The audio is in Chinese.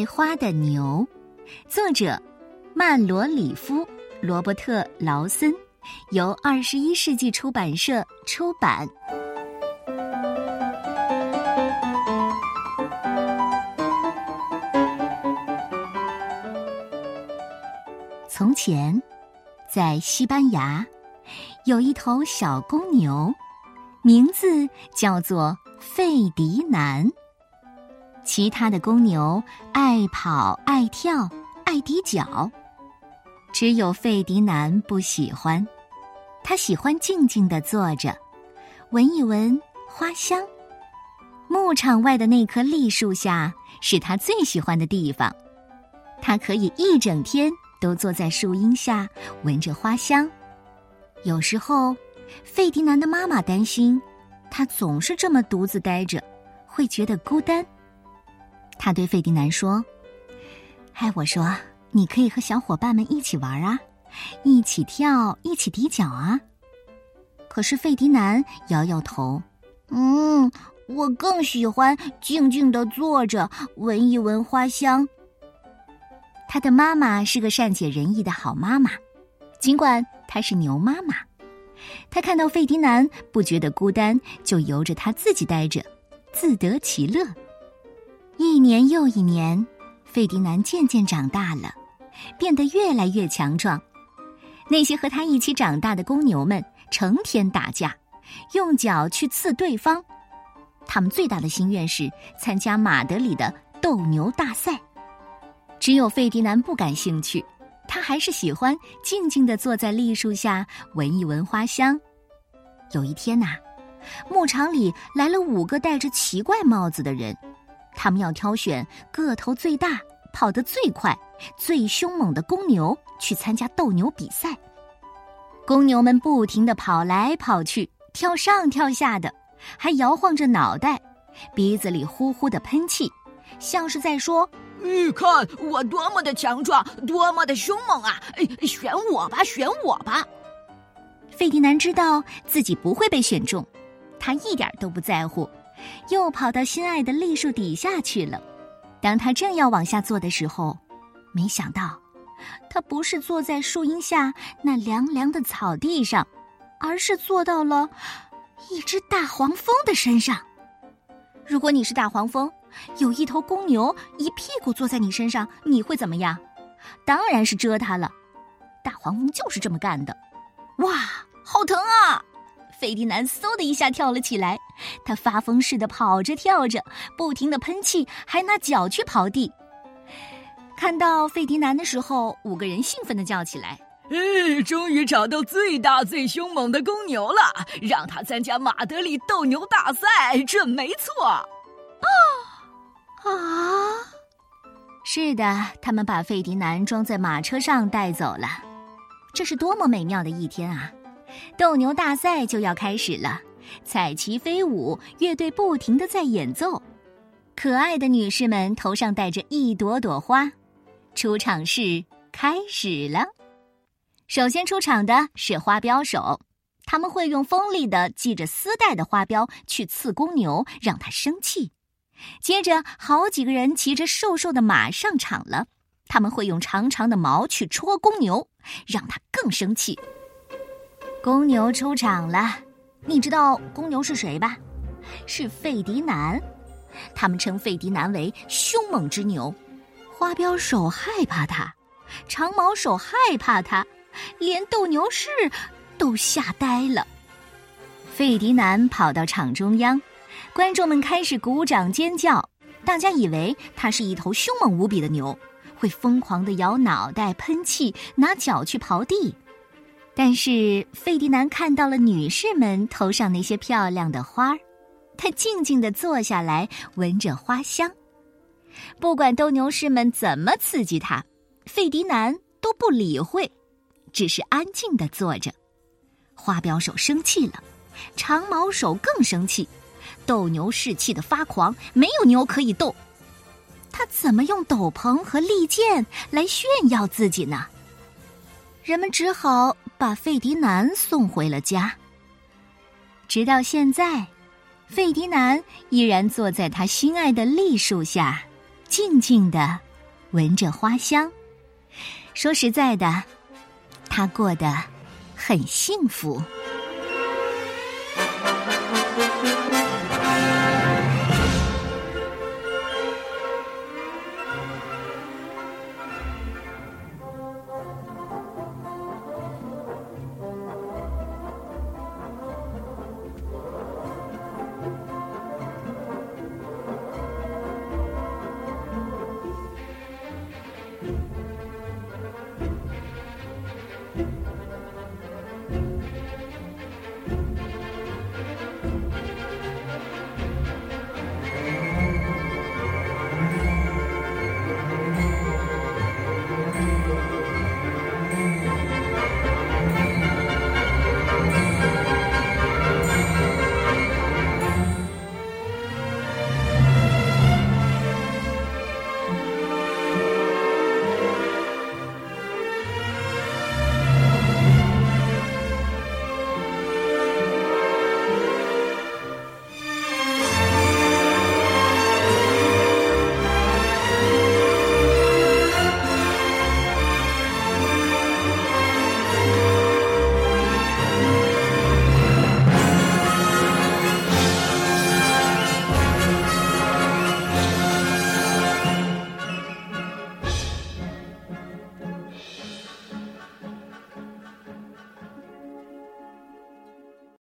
爱花的牛，作者曼罗里夫·罗伯特·劳森，由二十一世纪出版社出版。从前，在西班牙，有一头小公牛，名字叫做费迪南。其他的公牛爱跑、爱跳、爱抵脚，只有费迪南不喜欢。他喜欢静静的坐着，闻一闻花香。牧场外的那棵栗树下是他最喜欢的地方，他可以一整天都坐在树荫下闻着花香。有时候，费迪南的妈妈担心他总是这么独自待着，会觉得孤单。他对费迪南说：“嗨，我说，你可以和小伙伴们一起玩啊，一起跳，一起踢脚啊。”可是费迪南摇摇头：“嗯，我更喜欢静静的坐着，闻一闻花香。”他的妈妈是个善解人意的好妈妈，尽管她是牛妈妈。她看到费迪南不觉得孤单，就由着他自己待着，自得其乐。一年又一年，费迪南渐渐长大了，变得越来越强壮。那些和他一起长大的公牛们成天打架，用脚去刺对方。他们最大的心愿是参加马德里的斗牛大赛。只有费迪南不感兴趣，他还是喜欢静静地坐在栗树下闻一闻花香。有一天呐，牧场里来了五个戴着奇怪帽子的人。他们要挑选个头最大、跑得最快、最凶猛的公牛去参加斗牛比赛。公牛们不停地跑来跑去，跳上跳下的，还摇晃着脑袋，鼻子里呼呼的喷气，像是在说：“你看我多么的强壮，多么的凶猛啊！选我吧，选我吧！”费迪南知道自己不会被选中，他一点都不在乎。又跑到心爱的栗树底下去了。当他正要往下坐的时候，没想到，他不是坐在树荫下那凉凉的草地上，而是坐到了一只大黄蜂的身上。如果你是大黄蜂，有一头公牛一屁股坐在你身上，你会怎么样？当然是蛰它了。大黄蜂就是这么干的。哇，好疼啊！费迪南嗖的一下跳了起来，他发疯似的跑着跳着，不停的喷气，还拿脚去刨地。看到费迪南的时候，五个人兴奋的叫起来：“哎，终于找到最大最凶猛的公牛了，让他参加马德里斗牛大赛，这没错。”啊啊！是的，他们把费迪南装在马车上带走了。这是多么美妙的一天啊！斗牛大赛就要开始了，彩旗飞舞，乐队不停的在演奏，可爱的女士们头上戴着一朵朵花，出场式开始了。首先出场的是花镖手，他们会用锋利的系着丝带的花镖去刺公牛，让它生气。接着，好几个人骑着瘦瘦的马上场了，他们会用长长的毛去戳公牛，让它更生气。公牛出场了，你知道公牛是谁吧？是费迪南，他们称费迪南为凶猛之牛。花镖手害怕他，长毛手害怕他，连斗牛士都吓呆了。费迪南跑到场中央，观众们开始鼓掌尖叫，大家以为他是一头凶猛无比的牛，会疯狂的摇脑袋、喷气、拿脚去刨地。但是费迪南看到了女士们头上那些漂亮的花儿，他静静的坐下来，闻着花香。不管斗牛士们怎么刺激他，费迪南都不理会，只是安静的坐着。花镖手生气了，长毛手更生气，斗牛士气得发狂，没有牛可以斗，他怎么用斗篷和利剑来炫耀自己呢？人们只好把费迪南送回了家。直到现在，费迪南依然坐在他心爱的栗树下，静静的闻着花香。说实在的，他过得很幸福。